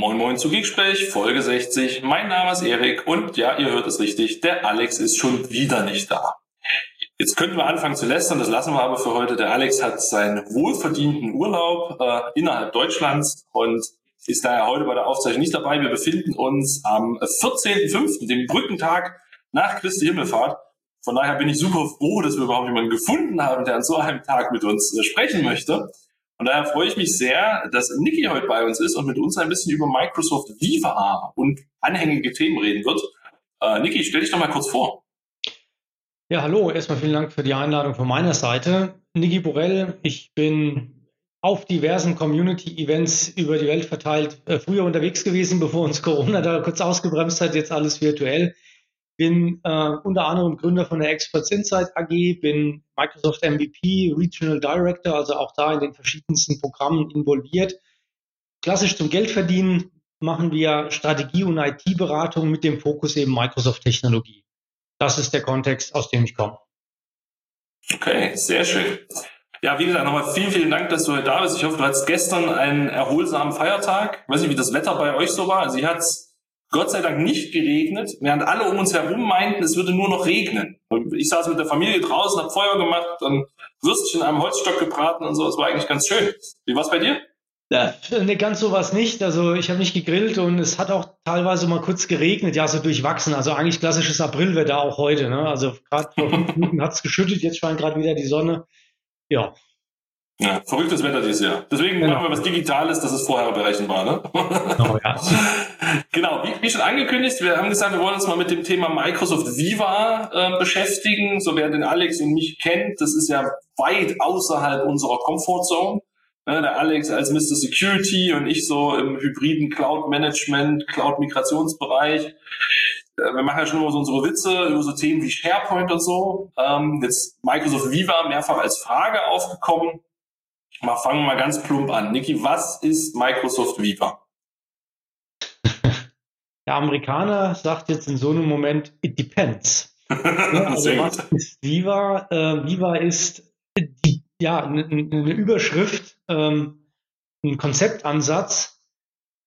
Moin Moin zu Geeksprech, Folge 60. Mein Name ist Erik und ja, ihr hört es richtig, der Alex ist schon wieder nicht da. Jetzt könnten wir anfangen zu lästern, das lassen wir aber für heute. Der Alex hat seinen wohlverdienten Urlaub äh, innerhalb Deutschlands und ist daher heute bei der Aufzeichnung nicht dabei. Wir befinden uns am 14.05., dem Brückentag nach Christi Himmelfahrt. Von daher bin ich super froh, dass wir überhaupt jemanden gefunden haben, der an so einem Tag mit uns äh, sprechen möchte. Und daher freue ich mich sehr, dass Niki heute bei uns ist und mit uns ein bisschen über Microsoft Viva und anhängige Themen reden wird. Äh, Niki, stell dich doch mal kurz vor. Ja, hallo. Erstmal vielen Dank für die Einladung von meiner Seite. Niki Borell, ich bin auf diversen Community-Events über die Welt verteilt, äh, früher unterwegs gewesen, bevor uns Corona da kurz ausgebremst hat, jetzt alles virtuell bin äh, unter anderem Gründer von der Experts Insight AG, bin Microsoft MVP, Regional Director, also auch da in den verschiedensten Programmen involviert. Klassisch zum Geldverdienen machen wir Strategie- und IT-Beratung mit dem Fokus eben Microsoft-Technologie. Das ist der Kontext, aus dem ich komme. Okay, sehr schön. Ja, wie gesagt, nochmal vielen, vielen Dank, dass du heute da bist. Ich hoffe, du hattest gestern einen erholsamen Feiertag. Ich weiß nicht, wie das Wetter bei euch so war. Also, hier hat Gott sei Dank nicht geregnet, während alle um uns herum meinten, es würde nur noch regnen. Und ich saß mit der Familie draußen, habe Feuer gemacht, dann Würstchen in einem Holzstock gebraten und so. Es war eigentlich ganz schön. Wie war es bei dir? Ja, ne, ganz so was nicht. Also ich habe nicht gegrillt und es hat auch teilweise mal kurz geregnet, ja, so durchwachsen. Also eigentlich klassisches Aprilwetter auch heute. Ne? Also gerade vor fünf Minuten hat es geschüttet, jetzt scheint gerade wieder die Sonne. Ja, ja, verrücktes Wetter dieses Jahr. Deswegen genau. machen wir was Digitales, das ist vorher berechenbar. Ne? Oh, ja. genau, wie, wie, schon angekündigt, wir haben gesagt, wir wollen uns mal mit dem Thema Microsoft Viva äh, beschäftigen. So wer den Alex und mich kennt, das ist ja weit außerhalb unserer Comfortzone. Ne, der Alex als Mr. Security und ich so im hybriden Cloud-Management, Cloud-Migrationsbereich äh, wir machen ja schon immer so unsere Witze über so Themen wie SharePoint und so. Ähm, jetzt Microsoft Viva mehrfach als Frage aufgekommen. Mal fangen wir mal ganz plump an. Niki, was ist Microsoft Viva? Der Amerikaner sagt jetzt in so einem Moment, it depends. ja, also was ist Viva? Äh, Viva ist die, ja, eine, eine Überschrift, ähm, ein Konzeptansatz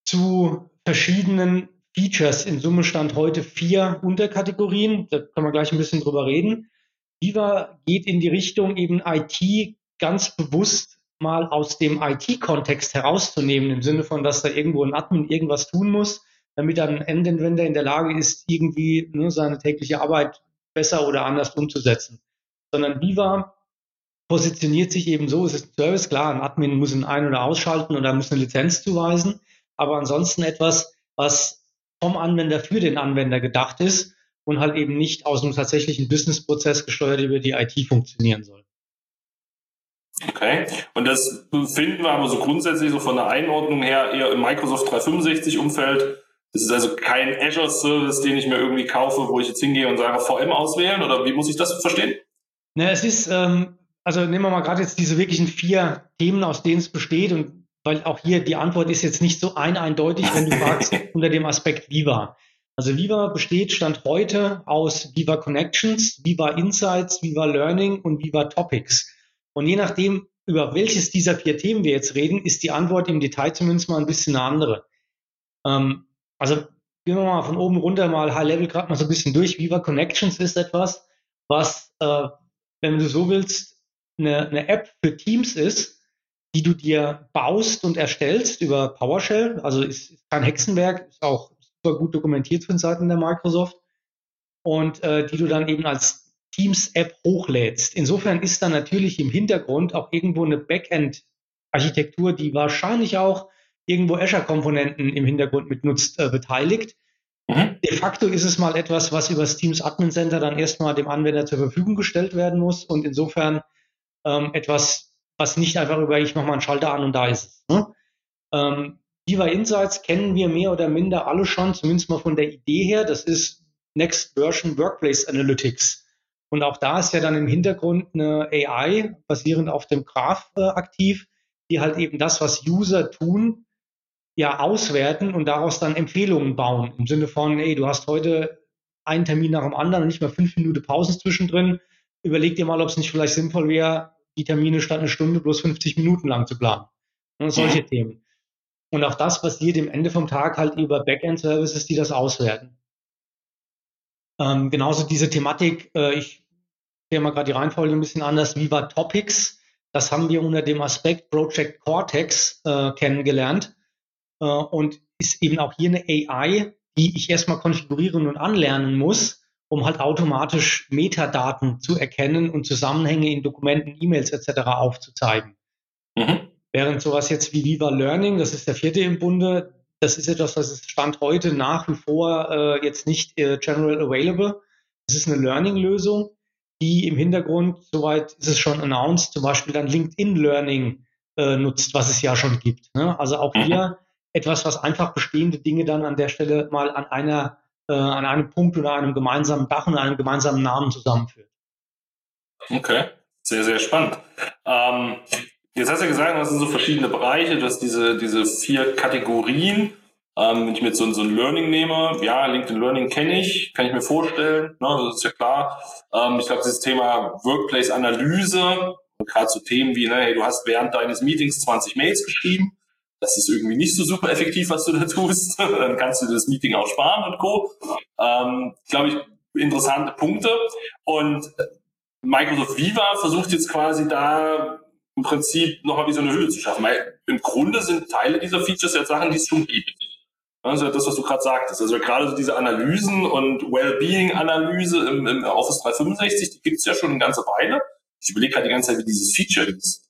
zu verschiedenen Features. In Summe stand heute vier Unterkategorien. Da können wir gleich ein bisschen drüber reden. Viva geht in die Richtung, eben IT ganz bewusst mal aus dem IT-Kontext herauszunehmen, im Sinne von, dass da irgendwo ein Admin irgendwas tun muss, damit dann ein Endanwender in der Lage ist, irgendwie ne, seine tägliche Arbeit besser oder anders umzusetzen. Sondern Viva positioniert sich eben so, es ist ein Service, klar, ein Admin muss ihn ein- oder ausschalten oder muss eine Lizenz zuweisen, aber ansonsten etwas, was vom Anwender für den Anwender gedacht ist und halt eben nicht aus einem tatsächlichen Businessprozess gesteuert über die IT funktionieren soll. Okay. Und das finden wir aber so grundsätzlich so von der Einordnung her eher im Microsoft 365 Umfeld. Das ist also kein Azure Service, den ich mir irgendwie kaufe, wo ich jetzt hingehe und sage VM auswählen oder wie muss ich das verstehen? Na, es ist, ähm, also nehmen wir mal gerade jetzt diese wirklichen vier Themen, aus denen es besteht und weil auch hier die Antwort ist jetzt nicht so ein eindeutig, wenn du fragst, unter dem Aspekt Viva. Also Viva besteht Stand heute aus Viva Connections, Viva Insights, Viva Learning und Viva Topics. Und je nachdem, über welches dieser vier Themen wir jetzt reden, ist die Antwort im Detail zumindest mal ein bisschen eine andere. Ähm, also gehen wir mal von oben runter mal High Level gerade mal so ein bisschen durch. Viva Connections ist etwas, was, äh, wenn du so willst, eine, eine App für Teams ist, die du dir baust und erstellst über PowerShell. Also ist, ist kein Hexenwerk, ist auch super gut dokumentiert von Seiten der Microsoft. Und äh, die du dann eben als Teams-App hochlädst. Insofern ist da natürlich im Hintergrund auch irgendwo eine Backend-Architektur, die wahrscheinlich auch irgendwo Azure-Komponenten im Hintergrund mitnutzt, äh, beteiligt. Mhm. De facto ist es mal etwas, was über das Teams Admin Center dann erstmal dem Anwender zur Verfügung gestellt werden muss und insofern ähm, etwas, was nicht einfach über ich mache mal einen Schalter an und da ist es. Ne? Ähm, Diva Insights kennen wir mehr oder minder alle schon, zumindest mal von der Idee her. Das ist Next Version Workplace Analytics. Und auch da ist ja dann im Hintergrund eine AI basierend auf dem Graph äh, aktiv, die halt eben das, was User tun, ja auswerten und daraus dann Empfehlungen bauen. Im Sinne von, ey, du hast heute einen Termin nach dem anderen und nicht mal fünf Minuten Pausen zwischendrin. Überleg dir mal, ob es nicht vielleicht sinnvoll wäre, die Termine statt eine Stunde bloß 50 Minuten lang zu planen. Und solche mhm. Themen. Und auch das passiert im Ende vom Tag halt über Backend-Services, die das auswerten. Ähm, genauso diese Thematik, äh, ich sehe mal gerade die Reihenfolge ein bisschen anders, Viva Topics, das haben wir unter dem Aspekt Project Cortex äh, kennengelernt äh, und ist eben auch hier eine AI, die ich erstmal konfigurieren und anlernen muss, um halt automatisch Metadaten zu erkennen und Zusammenhänge in Dokumenten, E-Mails etc. aufzuzeigen. Mhm. Während sowas jetzt wie Viva Learning, das ist der vierte im Bunde, das ist etwas, was Stand heute nach wie vor äh, jetzt nicht äh, general available. Es ist eine Learning-Lösung, die im Hintergrund, soweit ist es schon announced, zum Beispiel dann LinkedIn Learning äh, nutzt, was es ja schon gibt. Ne? Also auch mhm. hier etwas, was einfach bestehende Dinge dann an der Stelle mal an einer, äh, an einem Punkt oder einem gemeinsamen Dach und einem gemeinsamen Namen zusammenführt. Okay, sehr, sehr spannend. Ähm, jetzt hast du ja gesagt, das sind so verschiedene Bereiche, du hast diese, diese vier Kategorien. Ähm, wenn ich mir jetzt so, so ein Learning nehme, ja, LinkedIn Learning kenne ich, kann ich mir vorstellen, ne, das ist ja klar. Ähm, ich glaube, dieses Thema Workplace-Analyse, gerade zu so Themen wie, ne, hey, du hast während deines Meetings 20 Mails geschrieben, das ist irgendwie nicht so super effektiv, was du da tust. Dann kannst du das Meeting auch sparen und Co. Ähm, Glaube ich, interessante Punkte. Und Microsoft Viva versucht jetzt quasi da im Prinzip nochmal wie so eine Hülle zu schaffen. Weil im Grunde sind Teile dieser Features ja Sachen, die es schon gibt. Also das, was du gerade sagtest. Also gerade so diese Analysen und Wellbeing-Analyse im, im Office 365, die gibt es ja schon eine ganze Weile. Ich überlege gerade die ganze Zeit, wie dieses Feature ist.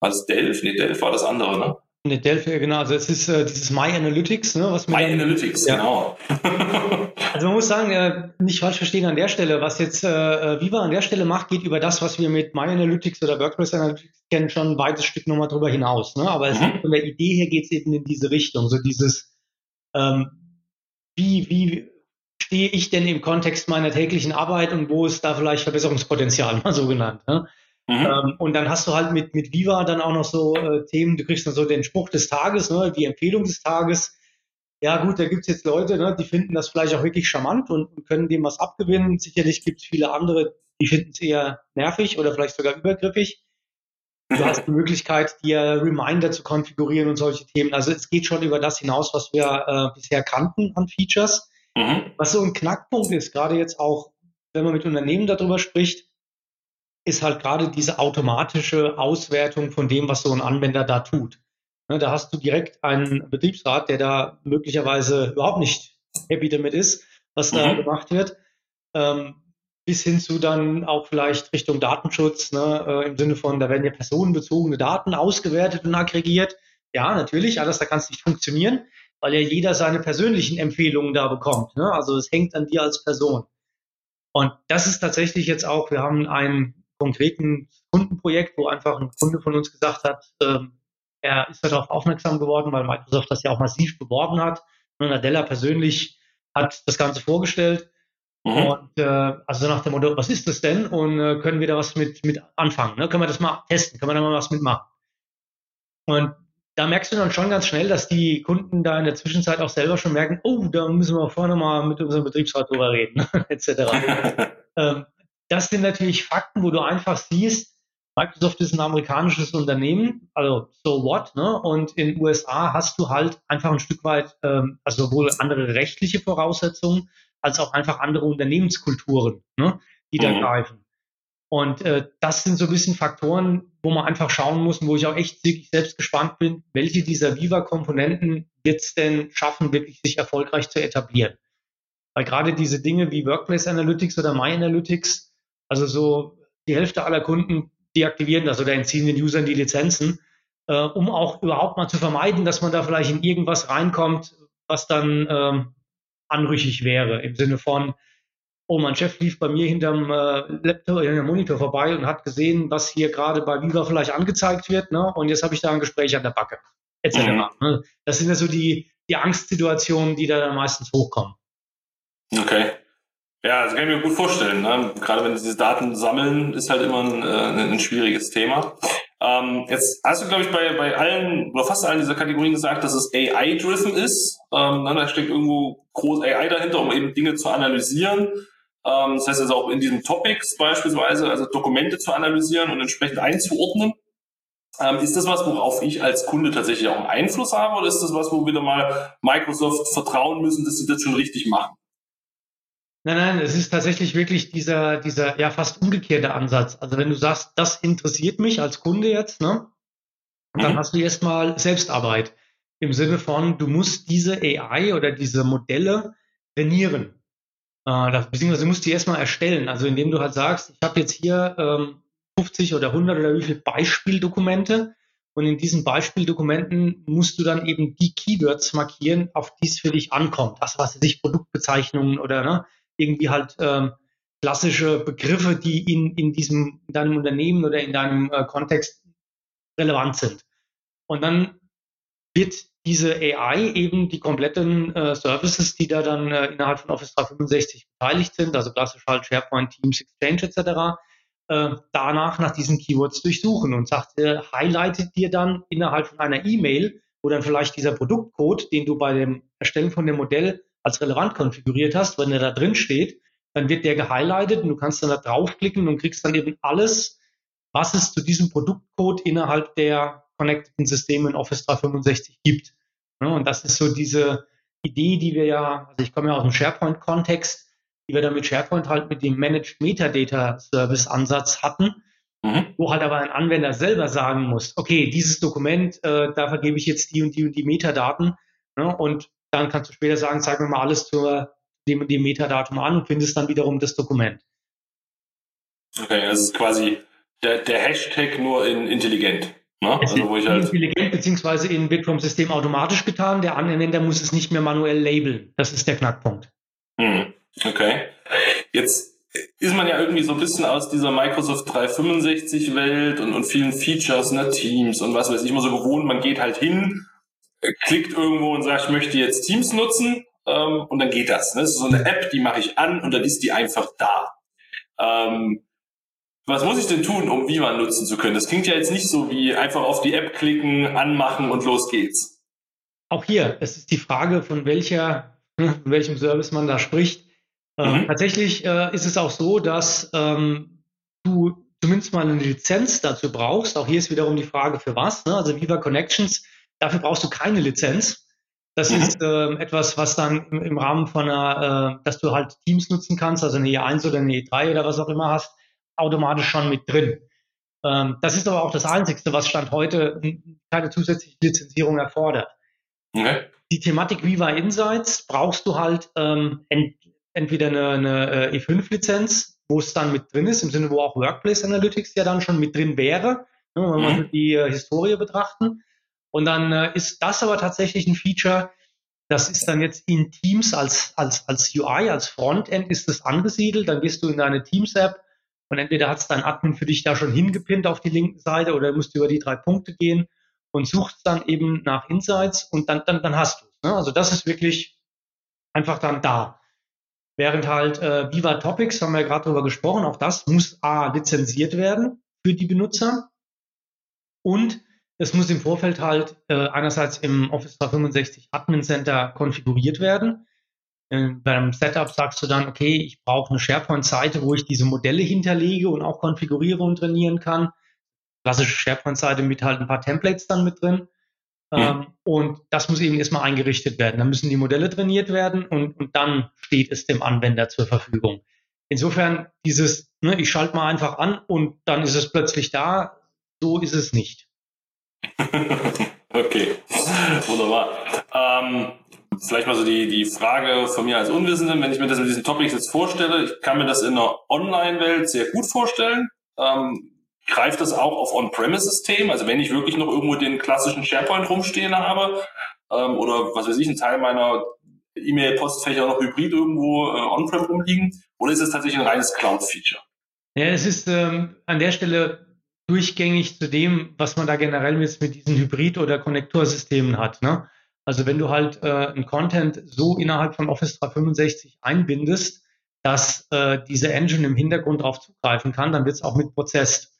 War das Delph? Nee, Delph war das andere, ne? Ne, Delphi, genau. Also es ist äh, dieses My Analytics, ne, was My dann, Analytics, ja. genau. also man muss sagen, äh, nicht falsch verstehen an der Stelle, was jetzt äh, äh, Viva an der Stelle macht, geht über das, was wir mit My Analytics oder WordPress Analytics kennen, schon ein weites Stück nochmal drüber hinaus. Ne? Aber mhm. von der Idee her geht es eben in diese Richtung. So dieses, ähm, wie, wie stehe ich denn im Kontext meiner täglichen Arbeit und wo ist da vielleicht Verbesserungspotenzial, mal so genannt. Ne? Mhm. Ähm, und dann hast du halt mit, mit Viva dann auch noch so äh, Themen, du kriegst dann so den Spruch des Tages, ne, die Empfehlung des Tages. Ja gut, da gibt's jetzt Leute, ne, die finden das vielleicht auch wirklich charmant und, und können dem was abgewinnen. Sicherlich gibt's viele andere, die finden es eher nervig oder vielleicht sogar übergriffig. Du hast die Möglichkeit, dir Reminder zu konfigurieren und solche Themen. Also es geht schon über das hinaus, was wir äh, bisher kannten an Features. Mhm. Was so ein Knackpunkt ist, gerade jetzt auch, wenn man mit Unternehmen darüber spricht, ist halt gerade diese automatische Auswertung von dem, was so ein Anwender da tut. Ne, da hast du direkt einen Betriebsrat, der da möglicherweise überhaupt nicht happy damit ist, was da mhm. gemacht wird. Ähm, bis hin zu dann auch vielleicht Richtung Datenschutz, ne, äh, im Sinne von, da werden ja personenbezogene Daten ausgewertet und aggregiert. Ja, natürlich, alles da kann es nicht funktionieren, weil ja jeder seine persönlichen Empfehlungen da bekommt. Ne? Also es hängt an dir als Person. Und das ist tatsächlich jetzt auch, wir haben einen konkreten Kundenprojekt, wo einfach ein Kunde von uns gesagt hat, ähm, er ist darauf aufmerksam geworden, weil Microsoft das ja auch massiv beworben hat. Und Nadella persönlich hat das Ganze vorgestellt. Mhm. Und äh, also nach dem Motto, was ist das denn? Und äh, können wir da was mit, mit anfangen? Ne? Können wir das mal testen? Können wir da mal was mitmachen? Und da merkst du dann schon ganz schnell, dass die Kunden da in der Zwischenzeit auch selber schon merken, oh, da müssen wir vorne mal mit unserem Betriebsrat drüber reden, etc. ähm, das sind natürlich Fakten, wo du einfach siehst, Microsoft ist ein amerikanisches Unternehmen, also so what, ne? Und in den USA hast du halt einfach ein Stück weit, ähm, also sowohl andere rechtliche Voraussetzungen als auch einfach andere Unternehmenskulturen, ne? die da mhm. greifen. Und äh, das sind so ein bisschen Faktoren, wo man einfach schauen muss und wo ich auch echt wirklich selbst gespannt bin, welche dieser Viva-Komponenten wird es denn schaffen, wirklich sich erfolgreich zu etablieren. Weil gerade diese Dinge wie Workplace Analytics oder My Analytics, also so die Hälfte aller Kunden deaktivieren das oder entziehen den Usern die Lizenzen, äh, um auch überhaupt mal zu vermeiden, dass man da vielleicht in irgendwas reinkommt, was dann ähm, anrüchig wäre, im Sinne von, oh, mein Chef lief bei mir hinterm äh, Laptop, hinterm Monitor vorbei und hat gesehen, was hier gerade bei Viva vielleicht angezeigt wird, ne? Und jetzt habe ich da ein Gespräch an der Backe, etc. Mhm. Ne? Das sind ja so die, die Angstsituationen, die da dann meistens hochkommen. Okay. Ja, das kann ich mir gut vorstellen. Ne? Gerade wenn diese Daten sammeln, ist halt immer ein, äh, ein schwieriges Thema. Ähm, jetzt hast du, glaube ich, bei, bei allen oder fast allen dieser Kategorien gesagt, dass es AI-driven ist. Ähm, ne? Da steckt irgendwo groß AI dahinter, um eben Dinge zu analysieren. Ähm, das heißt also auch in diesen Topics beispielsweise, also Dokumente zu analysieren und entsprechend einzuordnen. Ähm, ist das was, worauf ich als Kunde tatsächlich auch einen Einfluss habe oder ist das was, wo wieder mal Microsoft vertrauen müssen, dass sie das schon richtig machen? Nein, nein, es ist tatsächlich wirklich dieser, dieser ja fast umgekehrte Ansatz. Also wenn du sagst, das interessiert mich als Kunde jetzt, ne, dann mhm. hast du erstmal Selbstarbeit im Sinne von, du musst diese AI oder diese Modelle trainieren. Äh, das, beziehungsweise du musst die erstmal erstellen. Also indem du halt sagst, ich habe jetzt hier ähm, 50 oder 100 oder wie viele Beispieldokumente und in diesen Beispieldokumenten musst du dann eben die Keywords markieren, auf die es für dich ankommt. Also was sich Produktbezeichnungen oder ne, irgendwie halt ähm, klassische Begriffe, die in, in diesem, in deinem Unternehmen oder in deinem äh, Kontext relevant sind. Und dann wird diese AI eben die kompletten äh, Services, die da dann äh, innerhalb von Office 365 beteiligt sind, also klassisch halt SharePoint, Teams, Exchange etc., äh, danach nach diesen Keywords durchsuchen und sagt, äh, highlightet dir dann innerhalb von einer E-Mail, wo dann vielleicht dieser Produktcode, den du bei dem Erstellen von dem Modell als relevant konfiguriert hast, wenn er da drin steht, dann wird der gehighlightet und du kannst dann da draufklicken und kriegst dann eben alles, was es zu diesem Produktcode innerhalb der connecteden Systeme in Office 365 gibt. Und das ist so diese Idee, die wir ja, also ich komme ja aus dem SharePoint-Kontext, die wir dann mit SharePoint halt mit dem Managed Metadata Service Ansatz hatten, mhm. wo halt aber ein Anwender selber sagen muss, okay, dieses Dokument, äh, da vergebe ich jetzt die und die und die Metadaten ne, und dann kannst du später sagen, zeig mir mal alles zu dem dem Metadatum an und findest dann wiederum das Dokument. Okay, also es ist quasi der, der Hashtag nur in intelligent. Ne? Es also, wo ich halt intelligent beziehungsweise in wird vom System automatisch getan. Der Anwender muss es nicht mehr manuell labeln. Das ist der Knackpunkt. Hm. Okay. Jetzt ist man ja irgendwie so ein bisschen aus dieser Microsoft 365 Welt und, und vielen Features, ne, Teams und was weiß ich, immer so gewohnt, man geht halt hin, klickt irgendwo und sagt, ich möchte jetzt Teams nutzen ähm, und dann geht das. Ne? Das ist so eine App, die mache ich an und dann ist die einfach da. Ähm, was muss ich denn tun, um Viva nutzen zu können? Das klingt ja jetzt nicht so wie einfach auf die App klicken, anmachen und los geht's. Auch hier, es ist die Frage, von welcher, von welchem Service man da spricht. Ähm, mhm. tatsächlich äh, ist es auch so, dass ähm, du zumindest mal eine Lizenz dazu brauchst. Auch hier ist wiederum die Frage, für was. Ne? Also Viva Connections, dafür brauchst du keine Lizenz. Das mhm. ist äh, etwas, was dann im, im Rahmen von einer, äh, dass du halt Teams nutzen kannst, also eine E1 oder eine E3 oder was auch immer hast, automatisch schon mit drin. Ähm, das ist aber auch das Einzige, was Stand heute keine zusätzliche Lizenzierung erfordert. Okay. Die Thematik Viva Insights brauchst du halt ähm, ent entweder eine, eine äh, E5-Lizenz, wo es dann mit drin ist, im Sinne, wo auch Workplace Analytics ja dann schon mit drin wäre, ne, wenn wir mhm. die äh, Historie betrachten. Und dann äh, ist das aber tatsächlich ein Feature, das ist dann jetzt in Teams als, als, als UI, als Frontend ist das angesiedelt. Dann gehst du in deine Teams-App und entweder hat es dein Admin für dich da schon hingepinnt auf die linken Seite oder musst du über die drei Punkte gehen und suchst dann eben nach Insights und dann, dann, dann hast du es. Ne? Also das ist wirklich einfach dann da. Während halt äh, Viva Topics, haben wir ja gerade darüber gesprochen, auch das muss A, lizenziert werden für die Benutzer und es muss im Vorfeld halt äh, einerseits im Office 365 Admin Center konfiguriert werden. Äh, beim Setup sagst du dann, okay, ich brauche eine SharePoint-Seite, wo ich diese Modelle hinterlege und auch konfiguriere und trainieren kann. Klassische SharePoint-Seite mit halt ein paar Templates dann mit drin. Ähm, und das muss eben erstmal eingerichtet werden. Dann müssen die Modelle trainiert werden und, und dann steht es dem Anwender zur Verfügung. Insofern dieses, ne, ich schalte mal einfach an und dann ist es plötzlich da, so ist es nicht. okay, wunderbar. Ähm, vielleicht mal so die, die Frage von mir als Unwissenden, wenn ich mir das mit diesen Topics jetzt vorstelle, ich kann mir das in einer Online-Welt sehr gut vorstellen. Ähm, greift das auch auf On-Premise-System? Also wenn ich wirklich noch irgendwo den klassischen SharePoint rumstehen habe ähm, oder was weiß ich, ein Teil meiner E-Mail-Postfächer noch hybrid irgendwo äh, On-Prem rumliegen? Oder ist es tatsächlich ein reines Cloud-Feature? Ja, es ist ähm, an der Stelle durchgängig zu dem, was man da generell jetzt mit diesen Hybrid- oder Konnektorsystemen hat. Ne? Also wenn du halt äh, ein Content so innerhalb von Office 365 einbindest, dass äh, diese Engine im Hintergrund darauf zugreifen kann, dann wird es auch mit prozesst.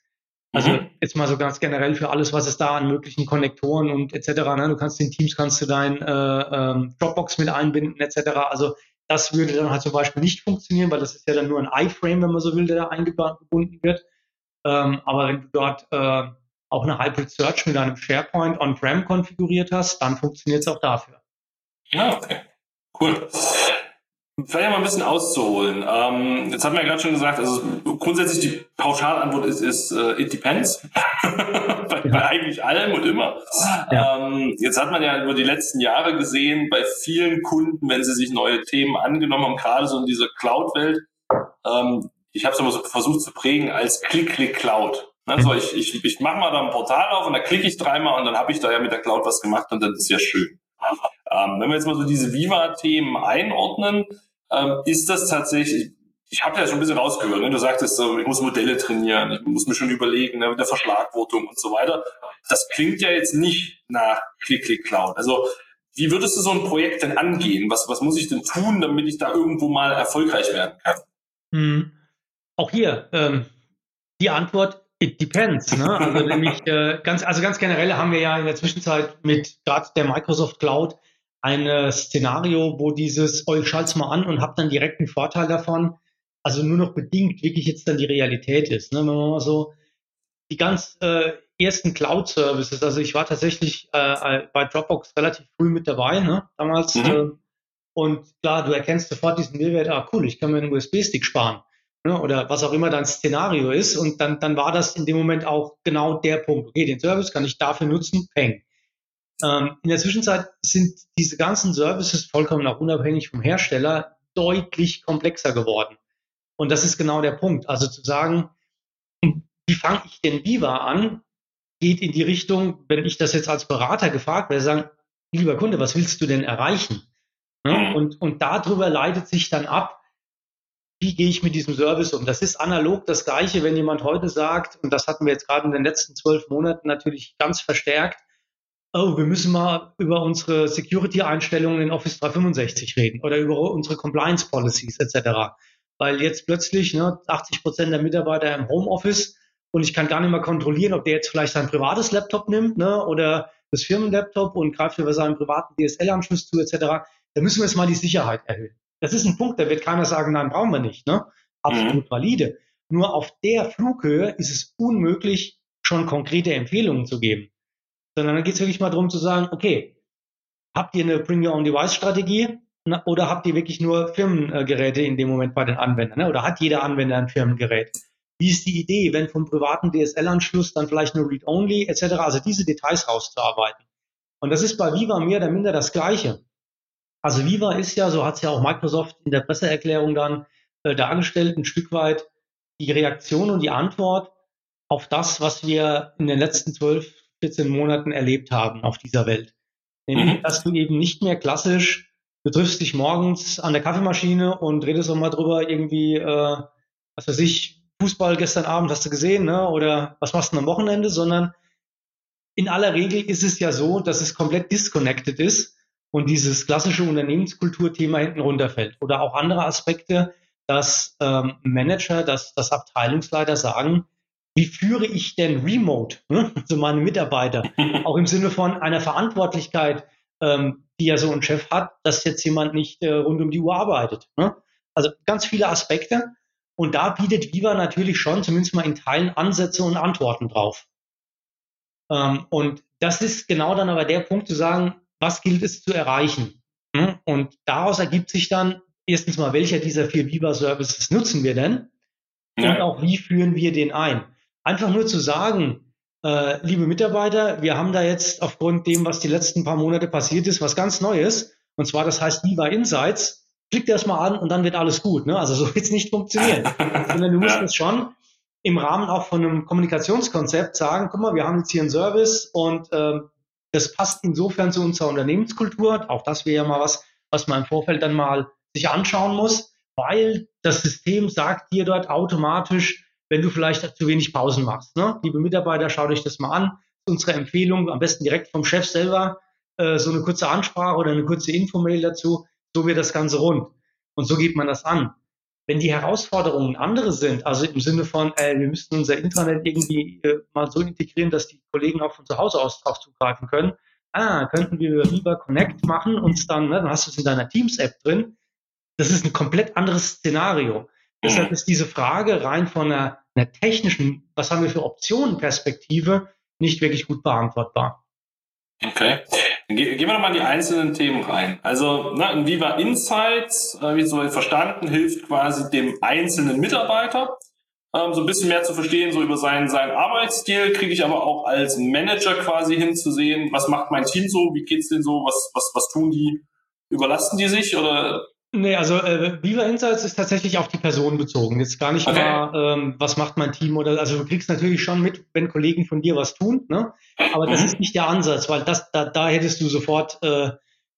Also mhm. jetzt mal so ganz generell für alles, was es da an möglichen Konnektoren und etc. Ne? Du kannst in Teams kannst du dein äh, ähm, Dropbox mit einbinden etc. Also das würde dann halt zum Beispiel nicht funktionieren, weil das ist ja dann nur ein iFrame, wenn man so will, der da eingebunden wird. Ähm, aber wenn du dort äh, auch eine Hybrid Search mit einem SharePoint On-Prem konfiguriert hast, dann funktioniert es auch dafür. Ja, okay. Cool. Vielleicht mal ein bisschen auszuholen. Ähm, jetzt haben wir ja gerade schon gesagt, also grundsätzlich die Pauschalantwort ist, ist uh, it depends. bei, bei, eigentlich allem und immer. Ja. Ähm, jetzt hat man ja über die letzten Jahre gesehen, bei vielen Kunden, wenn sie sich neue Themen angenommen haben, gerade so in dieser Cloud-Welt, ähm, ich habe es immer so versucht zu prägen als Klick-Klick-Cloud. Also ich, ich, ich mache mal da ein Portal auf und da klicke ich dreimal und dann habe ich da ja mit der Cloud was gemacht und dann ist ja schön. Ähm, wenn wir jetzt mal so diese Viva-Themen einordnen, ähm, ist das tatsächlich, ich habe ja schon ein bisschen rausgehört, ne? du sagtest, ich muss Modelle trainieren, ich muss mir schon überlegen, ne, mit der Verschlagwortung und so weiter. Das klingt ja jetzt nicht nach Click-Click-Cloud. Also wie würdest du so ein Projekt denn angehen? Was, was muss ich denn tun, damit ich da irgendwo mal erfolgreich werden kann? Hm. Auch hier, ähm, die Antwort, it depends. Ne? Also nämlich äh, ganz, also ganz generell haben wir ja in der Zwischenzeit mit gerade der Microsoft Cloud ein Szenario, wo dieses, oh, ich schalte es mal an und habe dann direkt einen Vorteil davon, also nur noch bedingt wirklich jetzt dann die Realität ist. Ne? Wenn man mal so die ganz äh, ersten Cloud-Services, also ich war tatsächlich äh, bei Dropbox relativ früh mit dabei, ne? damals. Mhm. Äh, und klar, du erkennst sofort diesen Mehrwert, ah cool, ich kann mir einen USB-Stick sparen. Ne? Oder was auch immer dein Szenario ist. Und dann, dann war das in dem Moment auch genau der Punkt. Okay, den Service kann ich dafür nutzen, peng. Ähm, in der Zwischenzeit sind diese ganzen Services vollkommen auch unabhängig vom Hersteller deutlich komplexer geworden. Und das ist genau der Punkt. Also zu sagen, wie fange ich denn Viva an, geht in die Richtung, wenn ich das jetzt als Berater gefragt werde, sagen, lieber Kunde, was willst du denn erreichen? Ja, und, und darüber leitet sich dann ab, wie gehe ich mit diesem Service um? Das ist analog das Gleiche, wenn jemand heute sagt, und das hatten wir jetzt gerade in den letzten zwölf Monaten natürlich ganz verstärkt, oh, wir müssen mal über unsere Security-Einstellungen in Office 365 reden oder über unsere Compliance-Policies etc. Weil jetzt plötzlich ne, 80 Prozent der Mitarbeiter im Homeoffice und ich kann gar nicht mehr kontrollieren, ob der jetzt vielleicht sein privates Laptop nimmt ne, oder das Firmenlaptop und greift über seinen privaten DSL-Anschluss zu etc. Da müssen wir jetzt mal die Sicherheit erhöhen. Das ist ein Punkt, da wird keiner sagen, nein, brauchen wir nicht. Ne? Absolut mhm. valide. Nur auf der Flughöhe ist es unmöglich, schon konkrete Empfehlungen zu geben sondern dann geht es wirklich mal darum zu sagen, okay, habt ihr eine Bring Your Own Device Strategie oder habt ihr wirklich nur Firmengeräte in dem Moment bei den Anwendern? Ne? Oder hat jeder Anwender ein Firmengerät? Wie ist die Idee, wenn vom privaten DSL-Anschluss dann vielleicht nur Read-Only etc., also diese Details rauszuarbeiten. Und das ist bei Viva mehr oder minder das Gleiche. Also Viva ist ja, so hat es ja auch Microsoft in der Presseerklärung dann äh, dargestellt, ein Stück weit die Reaktion und die Antwort auf das, was wir in den letzten zwölf 14 Monaten erlebt haben auf dieser Welt. Nämlich, mhm. dass du eben nicht mehr klassisch, du triffst dich morgens an der Kaffeemaschine und redest auch mal drüber, irgendwie, äh, was weiß ich, Fußball gestern Abend hast du gesehen, ne? oder was machst du am Wochenende, sondern in aller Regel ist es ja so, dass es komplett disconnected ist und dieses klassische Unternehmenskulturthema hinten runterfällt. Oder auch andere Aspekte, dass ähm, Manager, dass, dass Abteilungsleiter sagen, wie führe ich denn remote, ne? also meine Mitarbeiter, auch im Sinne von einer Verantwortlichkeit, ähm, die ja so ein Chef hat, dass jetzt jemand nicht äh, rund um die Uhr arbeitet. Ne? Also ganz viele Aspekte. Und da bietet Viva natürlich schon zumindest mal in Teilen Ansätze und Antworten drauf. Ähm, und das ist genau dann aber der Punkt zu sagen, was gilt es zu erreichen? Ne? Und daraus ergibt sich dann erstens mal, welcher dieser vier Viva-Services nutzen wir denn? Ja. Und auch wie führen wir den ein? einfach nur zu sagen, äh, liebe Mitarbeiter, wir haben da jetzt aufgrund dem, was die letzten paar Monate passiert ist, was ganz Neues. Und zwar, das heißt Viva Insights. Klickt erst mal an und dann wird alles gut. Ne? Also so wird es nicht funktionieren. Sondern du musst es schon im Rahmen auch von einem Kommunikationskonzept sagen, guck mal, wir haben jetzt hier einen Service und äh, das passt insofern zu unserer Unternehmenskultur. Auch das wäre ja mal was, was man im Vorfeld dann mal sich anschauen muss, weil das System sagt dir dort automatisch, wenn du vielleicht zu wenig Pausen machst. Ne? Liebe Mitarbeiter, schaut euch das mal an. Unsere Empfehlung, am besten direkt vom Chef selber, äh, so eine kurze Ansprache oder eine kurze Infomail dazu. So wird das Ganze rund. Und so geht man das an. Wenn die Herausforderungen andere sind, also im Sinne von, äh, wir müssten unser Intranet irgendwie äh, mal so integrieren, dass die Kollegen auch von zu Hause aus drauf zugreifen können, ah, könnten wir Viva Connect machen, uns dann, ne, dann hast du es in deiner Teams-App drin. Das ist ein komplett anderes Szenario. Deshalb ist diese Frage rein von einer, einer technischen, was haben wir für Optionen Perspektive, nicht wirklich gut beantwortbar. Okay. Gehen wir nochmal in die einzelnen Themen rein. Also ne, in Viva Insights, äh, wie so verstanden, hilft quasi dem einzelnen Mitarbeiter ähm, so ein bisschen mehr zu verstehen, so über seinen, seinen Arbeitsstil, kriege ich aber auch als Manager quasi hinzusehen, was macht mein Team so, wie geht's denen so, was, was, was tun die, überlasten die sich oder Nee, also äh, Viva Insights ist tatsächlich auf die Person bezogen. Jetzt gar nicht okay. mal, ähm, was macht mein Team oder also du kriegst natürlich schon mit, wenn Kollegen von dir was tun, ne? Aber das mhm. ist nicht der Ansatz, weil das da, da hättest du sofort äh,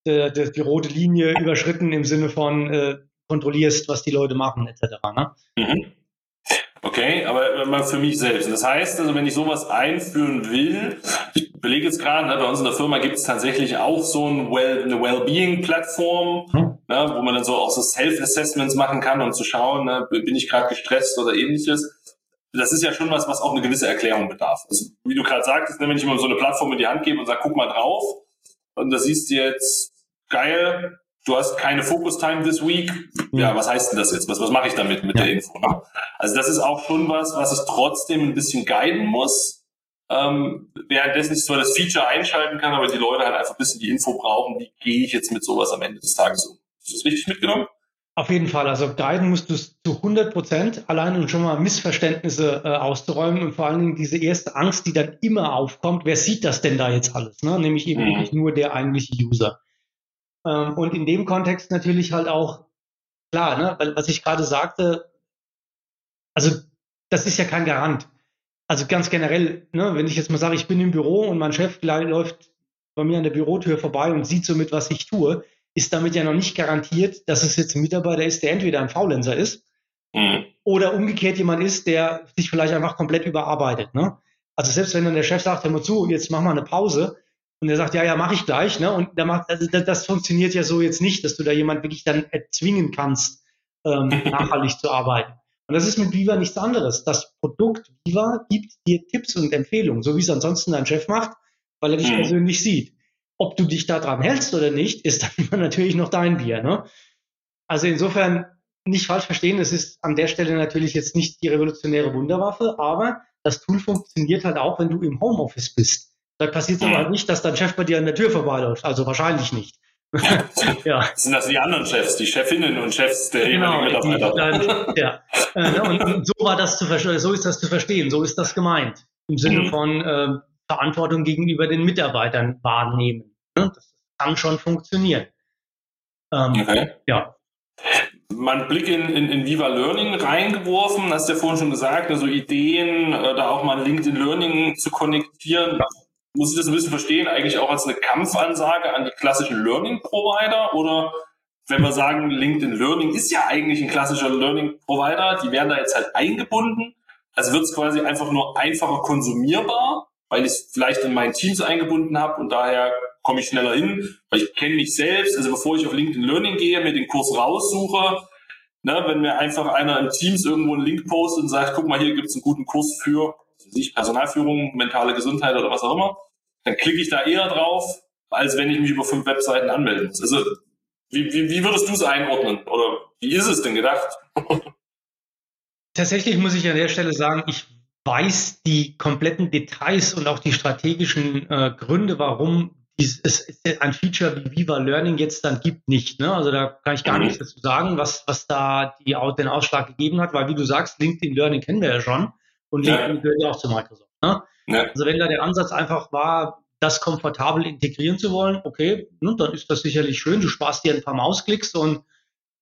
die, die, die rote Linie überschritten im Sinne von äh, kontrollierst, was die Leute machen etc. Ne? Mhm. Okay, aber mal für mich selbst. Das heißt also, wenn ich sowas einführen will, ich belege jetzt gerade, ne, bei uns in der Firma gibt es tatsächlich auch so ein well, eine Wellbeing-Plattform, hm. ne, wo man dann so auch so Self-Assessments machen kann, um zu schauen, ne, bin ich gerade gestresst oder ähnliches. Das ist ja schon was, was auch eine gewisse Erklärung bedarf. Also, wie du gerade sagtest, ne, wenn ich mal so eine Plattform in die Hand gebe und sage, guck mal drauf, und da siehst du jetzt, geil, du hast keine Focus Time this week. Ja, was heißt denn das jetzt? Was, was mache ich damit mit ja. der Info? Ne? Also das ist auch schon was, was ich trotzdem ein bisschen guiden muss. Ähm, währenddessen ich zwar das Feature einschalten kann, aber die Leute halt einfach ein bisschen die Info brauchen, wie gehe ich jetzt mit sowas am Ende des Tages um. Ist das richtig mitgenommen? Auf jeden Fall. Also guiden musst du es zu 100 Prozent, allein um schon mal Missverständnisse äh, auszuräumen und vor allen Dingen diese erste Angst, die dann immer aufkommt. Wer sieht das denn da jetzt alles? Ne? Nämlich eben mhm. nur der eigentliche User. Ähm, und in dem Kontext natürlich halt auch klar, ne, weil was ich gerade sagte, also das ist ja kein Garant. Also ganz generell, ne, wenn ich jetzt mal sage, ich bin im Büro und mein Chef läuft bei mir an der Bürotür vorbei und sieht somit, was ich tue, ist damit ja noch nicht garantiert, dass es jetzt ein Mitarbeiter ist, der entweder ein Faulenzer ist mhm. oder umgekehrt jemand ist, der sich vielleicht einfach komplett überarbeitet. Ne? Also selbst wenn dann der Chef sagt, hör mal zu, jetzt mach mal eine Pause, und er sagt, ja, ja, mache ich gleich. Ne? Und der macht, also das, das, funktioniert ja so jetzt nicht, dass du da jemand wirklich dann erzwingen kannst, ähm, nachhaltig zu arbeiten. Und das ist mit Viva nichts anderes. Das Produkt Viva gibt dir Tipps und Empfehlungen, so wie es ansonsten dein Chef macht, weil er dich mhm. persönlich sieht. Ob du dich daran hältst oder nicht, ist dann immer natürlich noch dein Bier. Ne? Also insofern nicht falsch verstehen, es ist an der Stelle natürlich jetzt nicht die revolutionäre Wunderwaffe, aber das Tool funktioniert halt auch, wenn du im Homeoffice bist. Da passiert es aber halt nicht, dass dein Chef bei dir an der Tür vorbeiläuft. Also wahrscheinlich nicht. ja. Sind das die anderen Chefs, die Chefinnen und Chefs der genau, jeweiligen Mitarbeiter? Die, ja. Äh, ne, und, so war das zu so ist das zu verstehen, so ist das gemeint. Im Sinne mhm. von äh, Verantwortung gegenüber den Mitarbeitern wahrnehmen. Ne? Das kann schon funktionieren. Ähm, okay. Ja. Mal einen Blick in, in, in Viva Learning reingeworfen, hast du ja vorhin schon gesagt, also Ideen, äh, da auch mal LinkedIn Learning zu konnektieren. Ja muss ich das ein bisschen verstehen, eigentlich auch als eine Kampfansage an die klassischen Learning-Provider oder wenn wir sagen, LinkedIn Learning ist ja eigentlich ein klassischer Learning-Provider, die werden da jetzt halt eingebunden. Also wird es quasi einfach nur einfacher konsumierbar, weil ich es vielleicht in meinen Teams eingebunden habe und daher komme ich schneller hin, weil ich kenne mich selbst. Also bevor ich auf LinkedIn Learning gehe, mir den Kurs raussuche, ne, wenn mir einfach einer in Teams irgendwo einen Link postet und sagt, guck mal, hier gibt es einen guten Kurs für sich Personalführung, mentale Gesundheit oder was auch immer, dann klicke ich da eher drauf, als wenn ich mich über fünf Webseiten anmelden muss. Also wie, wie, wie würdest du es einordnen? Oder wie ist es denn gedacht? Tatsächlich muss ich an der Stelle sagen, ich weiß die kompletten Details und auch die strategischen äh, Gründe, warum es ein Feature wie Viva Learning jetzt dann gibt, nicht. Ne? Also da kann ich gar mhm. nichts dazu sagen, was, was da die, den Ausschlag gegeben hat, weil wie du sagst, LinkedIn Learning kennen wir ja schon. Und LinkedIn ja. gehört ja auch zu Microsoft. Ne? Ja. Also wenn da der Ansatz einfach war, das komfortabel integrieren zu wollen, okay, ne, dann ist das sicherlich schön. Du sparst dir ein paar Mausklicks und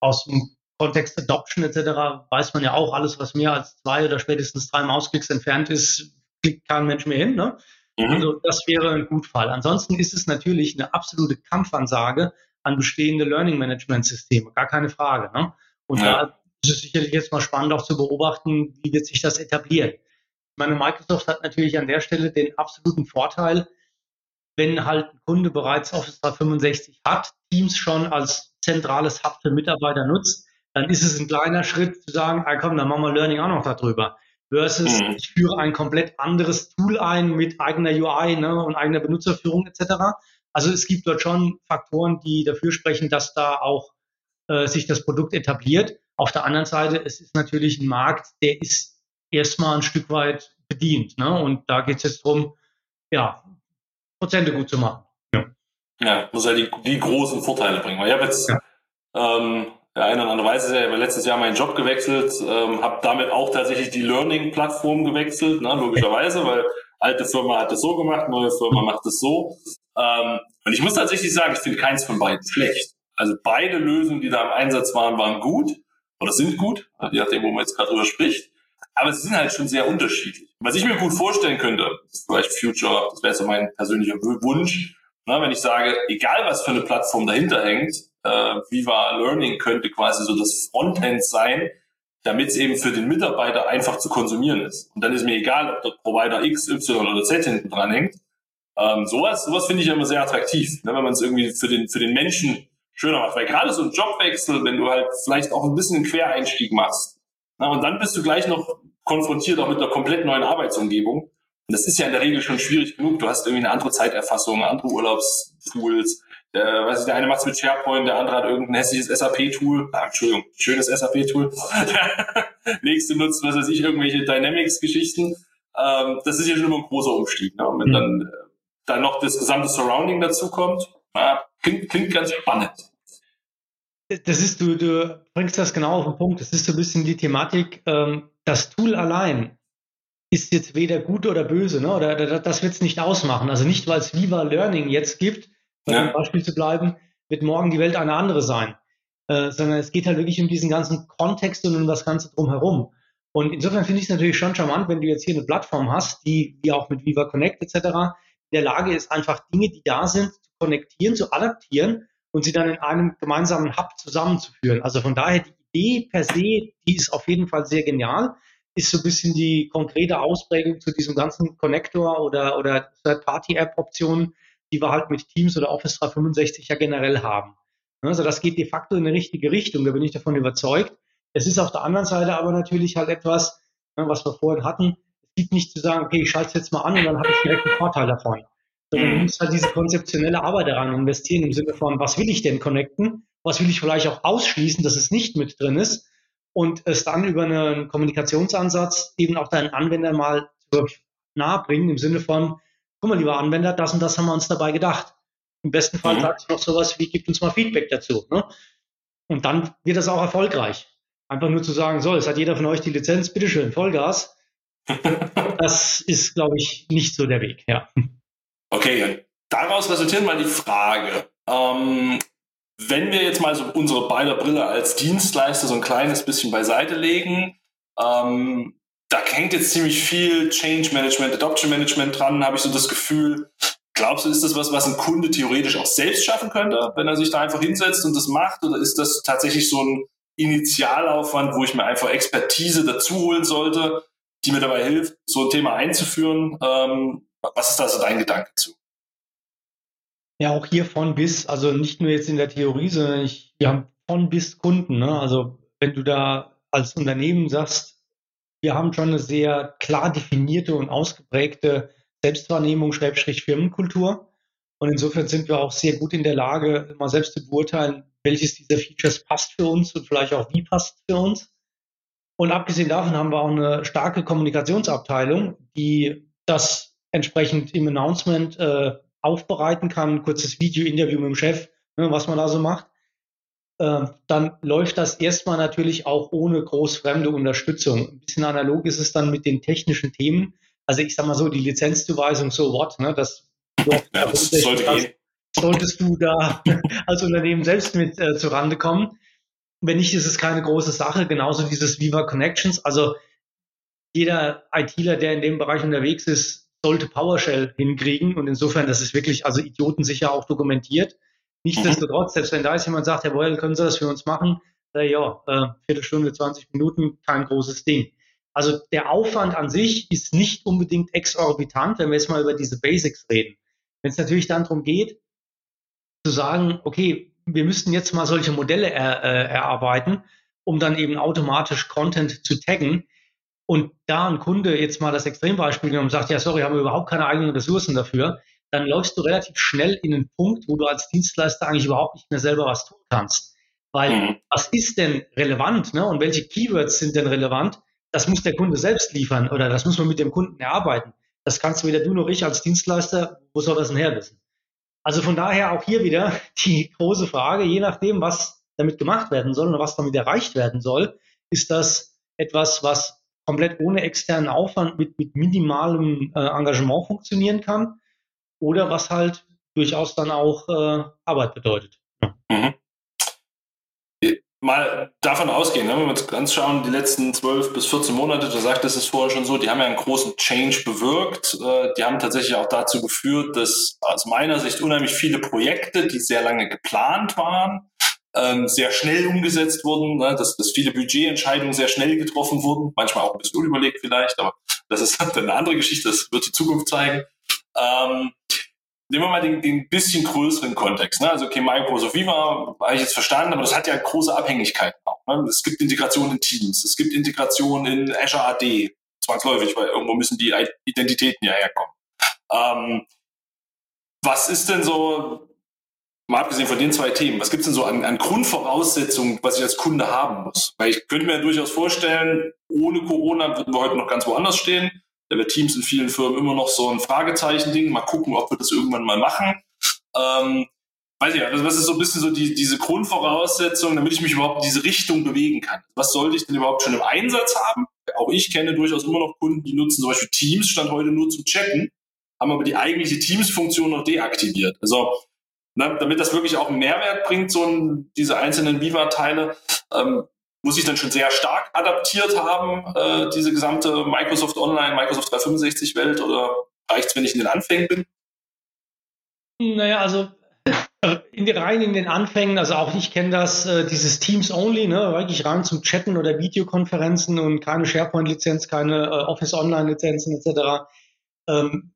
aus dem Kontext Adoption etc. weiß man ja auch, alles, was mehr als zwei oder spätestens drei Mausklicks entfernt ist, klickt kein Mensch mehr hin. Ne? Mhm. Also das wäre ein Gutfall. Ansonsten ist es natürlich eine absolute Kampfansage an bestehende Learning Management Systeme, gar keine Frage. Ne? Und ja. da ist es sicherlich jetzt mal spannend auch zu beobachten, wie wird sich das etablieren. Ich meine, Microsoft hat natürlich an der Stelle den absoluten Vorteil, wenn halt ein Kunde bereits Office 365 hat, Teams schon als zentrales Hub für Mitarbeiter nutzt, dann ist es ein kleiner Schritt zu sagen, ah, komm, dann machen wir Learning auch noch darüber. Versus mhm. ich führe ein komplett anderes Tool ein mit eigener UI ne, und eigener Benutzerführung etc. Also es gibt dort schon Faktoren, die dafür sprechen, dass da auch äh, sich das Produkt etabliert. Auf der anderen Seite, es ist natürlich ein Markt, der ist erstmal ein Stück weit bedient. Ne? Und da geht es jetzt darum, ja, Prozente gut zu machen. Ja, ja muss ja die, die großen Vorteile bringen. Weil ich habe jetzt ja. ähm, der eine oder andere weiß es ja, ich habe letztes Jahr meinen Job gewechselt, ähm, habe damit auch tatsächlich die Learning-Plattform gewechselt, ne, logischerweise, weil alte Firma hat es so gemacht, neue Firma macht es so. Ähm, und ich muss tatsächlich sagen, ich finde keins von beiden schlecht. Also beide Lösungen, die da im Einsatz waren, waren gut oder sind gut, je nachdem, wo man jetzt gerade drüber spricht. Aber sie sind halt schon sehr unterschiedlich. Was ich mir gut vorstellen könnte, vielleicht Future, das wäre so mein persönlicher Wunsch, na, wenn ich sage, egal was für eine Plattform dahinter hängt, äh, Viva Learning könnte quasi so das Frontend sein, damit es eben für den Mitarbeiter einfach zu konsumieren ist. Und dann ist mir egal, ob dort Provider X, Y oder Z hinten dran hängt. Ähm, sowas sowas finde ich immer sehr attraktiv, ne, wenn man es irgendwie für den, für den Menschen schöner macht. Weil gerade so ein Jobwechsel, wenn du halt vielleicht auch ein bisschen einen Quereinstieg machst, na, und dann bist du gleich noch konfrontiert auch mit einer komplett neuen Arbeitsumgebung. Und das ist ja in der Regel schon schwierig genug. Du hast irgendwie eine andere Zeiterfassung, andere Urlaubstools, der, weiß ich, der eine macht es mit SharePoint, der andere hat irgendein hässliches SAP-Tool. Ah, Entschuldigung, schönes SAP-Tool. Der nächste nutzt, was weiß ich, irgendwelche Dynamics-Geschichten. Ähm, das ist ja schon immer ein großer Umstieg. Ne? Und wenn mhm. dann, äh, dann noch das gesamte Surrounding dazu kommt, ja, klingt, klingt ganz spannend. Das ist, du, du bringst das genau auf den Punkt. Das ist so ein bisschen die Thematik, ähm, das Tool allein ist jetzt weder gut oder böse, ne? Oder das wird es nicht ausmachen. Also nicht, weil es Viva Learning jetzt gibt, bei ja. dem Beispiel zu bleiben, wird morgen die Welt eine andere sein. Äh, sondern es geht halt wirklich um diesen ganzen Kontext und um das Ganze drumherum. Und insofern finde ich es natürlich schon charmant, wenn du jetzt hier eine Plattform hast, die, wie auch mit Viva Connect etc., in der Lage ist, einfach Dinge, die da sind, zu konnektieren, zu adaptieren und sie dann in einem gemeinsamen Hub zusammenzuführen. Also von daher die Idee per se, die ist auf jeden Fall sehr genial, ist so ein bisschen die konkrete Ausprägung zu diesem ganzen Connector oder, oder Third-Party-App-Optionen, die wir halt mit Teams oder Office 365 ja generell haben. Also das geht de facto in eine richtige Richtung, da bin ich davon überzeugt. Es ist auf der anderen Seite aber natürlich halt etwas, ne, was wir vorhin hatten, es gibt nicht zu sagen, okay, ich schalte es jetzt mal an und dann habe ich direkt einen Vorteil davon. Sondern du musst halt diese konzeptionelle Arbeit daran investieren im Sinne von, was will ich denn connecten? Was will ich vielleicht auch ausschließen, dass es nicht mit drin ist? Und es dann über einen Kommunikationsansatz eben auch deinen Anwender mal nahe bringen im Sinne von, guck mal, lieber Anwender, das und das haben wir uns dabei gedacht. Im besten Fall mhm. sagst du noch sowas wie, gib uns mal Feedback dazu. Ne? Und dann wird das auch erfolgreich. Einfach nur zu sagen, so, es hat jeder von euch die Lizenz, bitteschön, Vollgas. das ist, glaube ich, nicht so der Weg, ja. Okay, daraus resultiert mal die Frage. Ähm, wenn wir jetzt mal so unsere beider Brille als Dienstleister so ein kleines bisschen beiseite legen, ähm, da hängt jetzt ziemlich viel Change Management, Adoption Management dran, habe ich so das Gefühl. Glaubst du, ist das was, was ein Kunde theoretisch auch selbst schaffen könnte, wenn er sich da einfach hinsetzt und das macht? Oder ist das tatsächlich so ein Initialaufwand, wo ich mir einfach Expertise dazu holen sollte, die mir dabei hilft, so ein Thema einzuführen? Ähm, was ist da so dein Gedanke zu? Ja, auch hier von bis, also nicht nur jetzt in der Theorie, sondern ich, wir haben von bis Kunden. Ne? Also wenn du da als Unternehmen sagst, wir haben schon eine sehr klar definierte und ausgeprägte Selbstwahrnehmung, Schrägstrich Firmenkultur. Und insofern sind wir auch sehr gut in der Lage, mal selbst zu beurteilen, welches dieser Features passt für uns und vielleicht auch wie passt für uns. Und abgesehen davon haben wir auch eine starke Kommunikationsabteilung, die das entsprechend im Announcement äh, aufbereiten kann, kurzes Video-Interview mit dem Chef, ne, was man da so macht. Ähm, dann läuft das erstmal natürlich auch ohne groß fremde Unterstützung. Ein bisschen analog ist es dann mit den technischen Themen. Also ich sag mal so, die Lizenzzuweisung, so what, ne, das, ja, das sollte das, solltest du da als Unternehmen selbst mit äh, zurande kommen. Wenn nicht, ist es keine große Sache. Genauso dieses Viva Connections. Also jeder ITler, der in dem Bereich unterwegs ist, sollte PowerShell hinkriegen. Und insofern, das ist wirklich also idiotensicher auch dokumentiert. Nichtsdestotrotz, selbst wenn da jetzt jemand sagt, Herr Boyle, können Sie das für uns machen? Äh, ja, äh, Viertelstunde, 20 Minuten, kein großes Ding. Also der Aufwand an sich ist nicht unbedingt exorbitant, wenn wir jetzt mal über diese Basics reden. Wenn es natürlich dann darum geht, zu sagen, okay, wir müssten jetzt mal solche Modelle er, äh, erarbeiten, um dann eben automatisch Content zu taggen. Und da ein Kunde jetzt mal das Extrembeispiel genommen und sagt, ja, sorry, haben wir überhaupt keine eigenen Ressourcen dafür, dann läufst du relativ schnell in einen Punkt, wo du als Dienstleister eigentlich überhaupt nicht mehr selber was tun kannst. Weil mhm. was ist denn relevant ne? und welche Keywords sind denn relevant? Das muss der Kunde selbst liefern oder das muss man mit dem Kunden erarbeiten. Das kannst du weder du noch ich als Dienstleister, wo soll das denn her wissen? Also von daher auch hier wieder die große Frage, je nachdem, was damit gemacht werden soll und was damit erreicht werden soll, ist das etwas, was komplett ohne externen Aufwand mit, mit minimalem äh, Engagement funktionieren kann oder was halt durchaus dann auch äh, Arbeit bedeutet. Mhm. Mal davon ausgehen, ne, wenn wir uns ganz schauen, die letzten 12 bis 14 Monate, da sagt es es vorher schon so, die haben ja einen großen Change bewirkt. Äh, die haben tatsächlich auch dazu geführt, dass aus meiner Sicht unheimlich viele Projekte, die sehr lange geplant waren, ähm, sehr schnell umgesetzt wurden, ne, dass, dass viele Budgetentscheidungen sehr schnell getroffen wurden, manchmal auch ein bisschen unüberlegt vielleicht, aber das ist dann eine andere Geschichte, das wird die Zukunft zeigen. Ähm, nehmen wir mal den, den bisschen größeren Kontext. Ne? Also okay, Microsoft Viva habe ich jetzt verstanden, aber das hat ja große Abhängigkeiten auch. Ne? Es gibt Integration in Teams, es gibt Integration in Azure AD, zwangsläufig, weil irgendwo müssen die Identitäten ja herkommen. Ähm, was ist denn so, mal abgesehen von den zwei Themen, was gibt es denn so an, an Grundvoraussetzungen, was ich als Kunde haben muss? Weil ich könnte mir durchaus vorstellen, ohne Corona würden wir heute noch ganz woanders stehen. Da wird Teams in vielen Firmen immer noch so ein Fragezeichen-Ding. Mal gucken, ob wir das irgendwann mal machen. Ähm, weiß ich, also was ist so ein bisschen so die, diese Grundvoraussetzung, damit ich mich überhaupt in diese Richtung bewegen kann? Was sollte ich denn überhaupt schon im Einsatz haben? Auch ich kenne durchaus immer noch Kunden, die nutzen zum Beispiel Teams, stand heute nur zum Chatten, haben aber die eigentliche Teams-Funktion noch deaktiviert. Also, ne, damit das wirklich auch einen Mehrwert bringt, so ein, diese einzelnen Viva-Teile, ähm, muss ich dann schon sehr stark adaptiert haben, äh, diese gesamte Microsoft Online, Microsoft 365 Welt oder reicht es, wenn ich in den Anfängen bin? Naja, also in die, rein in den Anfängen, also auch ich kenne das, äh, dieses Teams Only, ne, wirklich rein zum Chatten oder Videokonferenzen und keine SharePoint-Lizenz, keine äh, Office Online-Lizenzen etc. Ähm,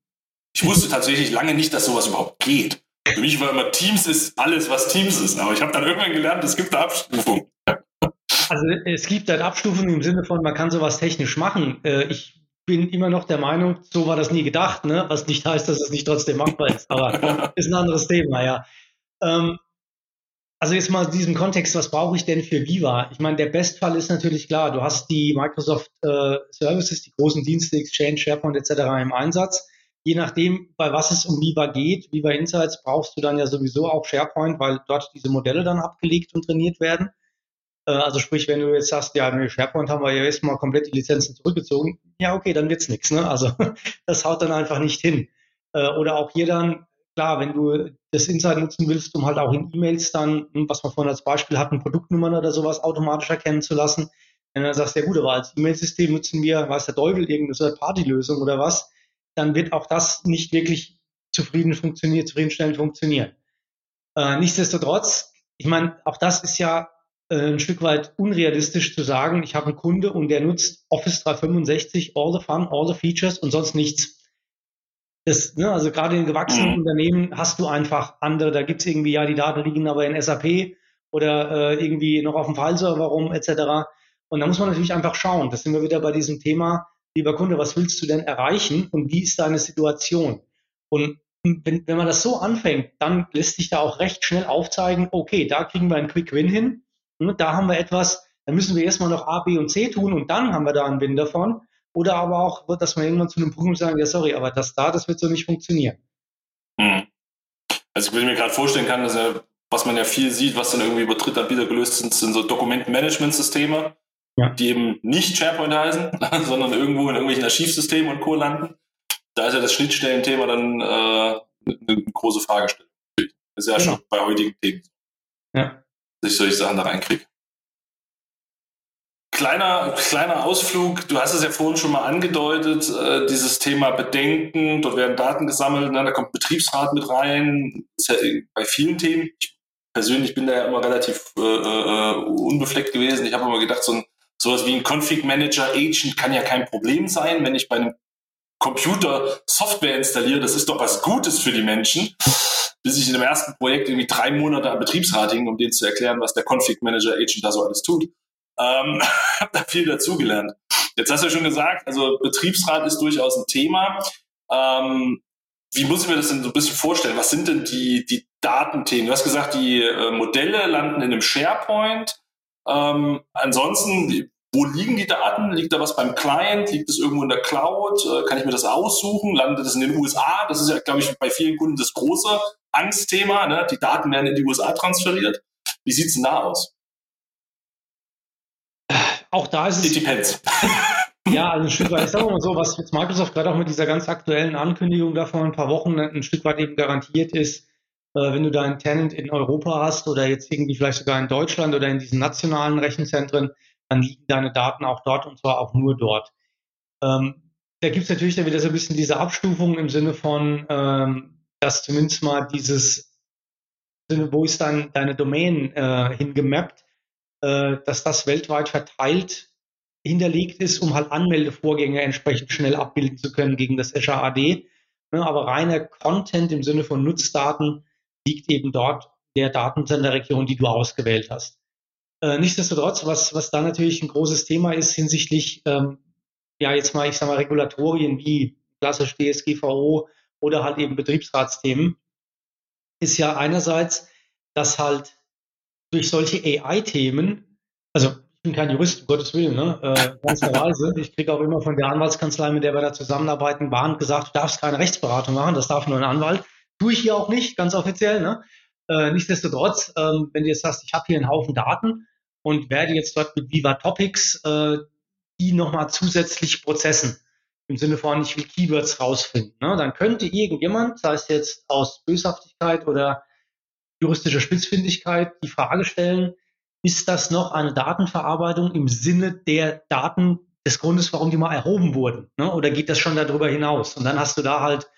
ich wusste tatsächlich lange nicht, dass sowas überhaupt geht. Für mich war immer Teams ist alles, was Teams ist. Aber ich habe dann irgendwann gelernt, es gibt eine Abstufung. Also es gibt halt Abstufungen im Sinne von, man kann sowas technisch machen. Äh, ich bin immer noch der Meinung, so war das nie gedacht, ne? was nicht heißt, dass es nicht trotzdem machbar ist. Aber ist ein anderes Thema, ja. Ähm, also jetzt mal in diesem Kontext, was brauche ich denn für Viva? Ich meine, der Bestfall ist natürlich klar, du hast die Microsoft äh, Services, die großen Dienste, Exchange, SharePoint etc. im Einsatz. Je nachdem, bei was es um Viva geht, Viva Insights, brauchst du dann ja sowieso auch SharePoint, weil dort diese Modelle dann abgelegt und trainiert werden. Äh, also sprich, wenn du jetzt sagst, ja, mit SharePoint haben wir ja jetzt mal komplett die Lizenzen zurückgezogen, ja, okay, dann wird's nichts. Ne? Also das haut dann einfach nicht hin. Äh, oder auch hier dann, klar, wenn du das Insight nutzen willst, um halt auch in E-Mails dann, hm, was wir vorhin als Beispiel hatten, Produktnummern oder sowas automatisch erkennen zu lassen, wenn du dann sagst, ja gut, aber als E-Mail-System nutzen wir, weiß der Teufel, irgendeine Party-Lösung oder was, dann wird auch das nicht wirklich zufrieden funktionieren, zufriedenstellend funktionieren. Äh, nichtsdestotrotz, ich meine, auch das ist ja äh, ein Stück weit unrealistisch zu sagen, ich habe einen Kunde und der nutzt Office 365, all the fun, all the features und sonst nichts. Das, ne, also gerade in gewachsenen mhm. Unternehmen hast du einfach andere, da gibt es irgendwie, ja, die Daten liegen aber in SAP oder äh, irgendwie noch auf dem Fileserver rum, etc. Und da muss man natürlich einfach schauen. Das sind wir wieder bei diesem Thema, lieber Kunde, was willst du denn erreichen und wie ist deine Situation? Und wenn, wenn man das so anfängt, dann lässt sich da auch recht schnell aufzeigen, okay, da kriegen wir einen Quick Win hin Ne, da haben wir etwas, da müssen wir erstmal noch A, B und C tun und dann haben wir da einen Win davon. Oder aber auch, dass man irgendwann zu einem Punkt sagen, ja, sorry, aber das da, das wird so nicht funktionieren. Hm. Also ich will mir gerade vorstellen kann, dass was man ja viel sieht, was dann irgendwie über Drittanbieter gelöst sind, sind so Dokumentenmanagementsysteme, ja. die eben nicht SharePoint heißen, sondern irgendwo in irgendwelchen Archivsystemen und Co. landen. Da ist ja das Schnittstellenthema dann äh, eine große Fragestellung. Das ist ja genau. schon bei heutigen Themen. Ja dass ich solche Sachen da reinkriege. Kleiner, kleiner Ausflug, du hast es ja vorhin schon mal angedeutet, äh, dieses Thema Bedenken, dort werden Daten gesammelt, ne, da kommt Betriebsrat mit rein, das ist ja bei vielen Themen. Ich persönlich bin da ja immer relativ äh, äh, unbefleckt gewesen. Ich habe immer gedacht, so ein, sowas wie ein Config Manager Agent kann ja kein Problem sein, wenn ich bei einem Computer Software installiere, das ist doch was Gutes für die Menschen bis ich in dem ersten Projekt irgendwie drei Monate am Betriebsrat hing, um denen zu erklären, was der Config Manager Agent da so alles tut. Ähm, habe da viel dazugelernt. Jetzt hast du ja schon gesagt, also Betriebsrat ist durchaus ein Thema. Ähm, wie muss ich mir das denn so ein bisschen vorstellen? Was sind denn die, die Datenthemen? Du hast gesagt, die äh, Modelle landen in einem SharePoint. Ähm, ansonsten, Wo liegen die Daten? Liegt da was beim Client? Liegt es irgendwo in der Cloud? Äh, kann ich mir das aussuchen? Landet es in den USA? Das ist ja, glaube ich, bei vielen Kunden das große Angstthema. Ne? Die Daten werden in die USA transferiert. Wie sieht's denn da aus? Auch da ist es. It depends. Ja, also ein Stück weit, ich sage mal so, was jetzt Microsoft gerade auch mit dieser ganz aktuellen Ankündigung da vor ein paar Wochen ein Stück weit eben garantiert ist, wenn du da einen Tenant in Europa hast oder jetzt irgendwie vielleicht sogar in Deutschland oder in diesen nationalen Rechenzentren, dann liegen deine Daten auch dort und zwar auch nur dort. Ähm, da gibt es natürlich dann wieder so ein bisschen diese Abstufung im Sinne von, ähm, dass zumindest mal dieses, wo ist dann deine Domain äh, hingemappt, äh, dass das weltweit verteilt hinterlegt ist, um halt Anmeldevorgänge entsprechend schnell abbilden zu können gegen das Azure AD. Ne, aber reiner Content im Sinne von Nutzdaten liegt eben dort der Datensenderregion, die du ausgewählt hast. Äh, nichtsdestotrotz, was, was da natürlich ein großes Thema ist hinsichtlich, ähm, ja, jetzt mal, ich sag mal, Regulatorien wie klassisch DSGVO oder halt eben Betriebsratsthemen, ist ja einerseits, dass halt durch solche AI-Themen, also ich bin kein Jurist, um Gottes Willen, ne? Äh, ganz Weise. Ich kriege auch immer von der Anwaltskanzlei, mit der wir da zusammenarbeiten, warnt gesagt, du darfst keine Rechtsberatung machen, das darf nur ein Anwalt. Tue ich hier auch nicht, ganz offiziell. Ne? Äh, nichtsdestotrotz, ähm, wenn du jetzt sagst, ich habe hier einen Haufen Daten und werde jetzt dort mit Viva Topics äh, die nochmal zusätzlich prozessen, im Sinne von, ich will Keywords rausfinden, ne? dann könnte irgendjemand, sei es jetzt aus Böshaftigkeit oder juristischer Spitzfindigkeit, die Frage stellen, ist das noch eine Datenverarbeitung im Sinne der Daten des Grundes, warum die mal erhoben wurden? Ne? Oder geht das schon darüber hinaus? Und dann hast du da halt,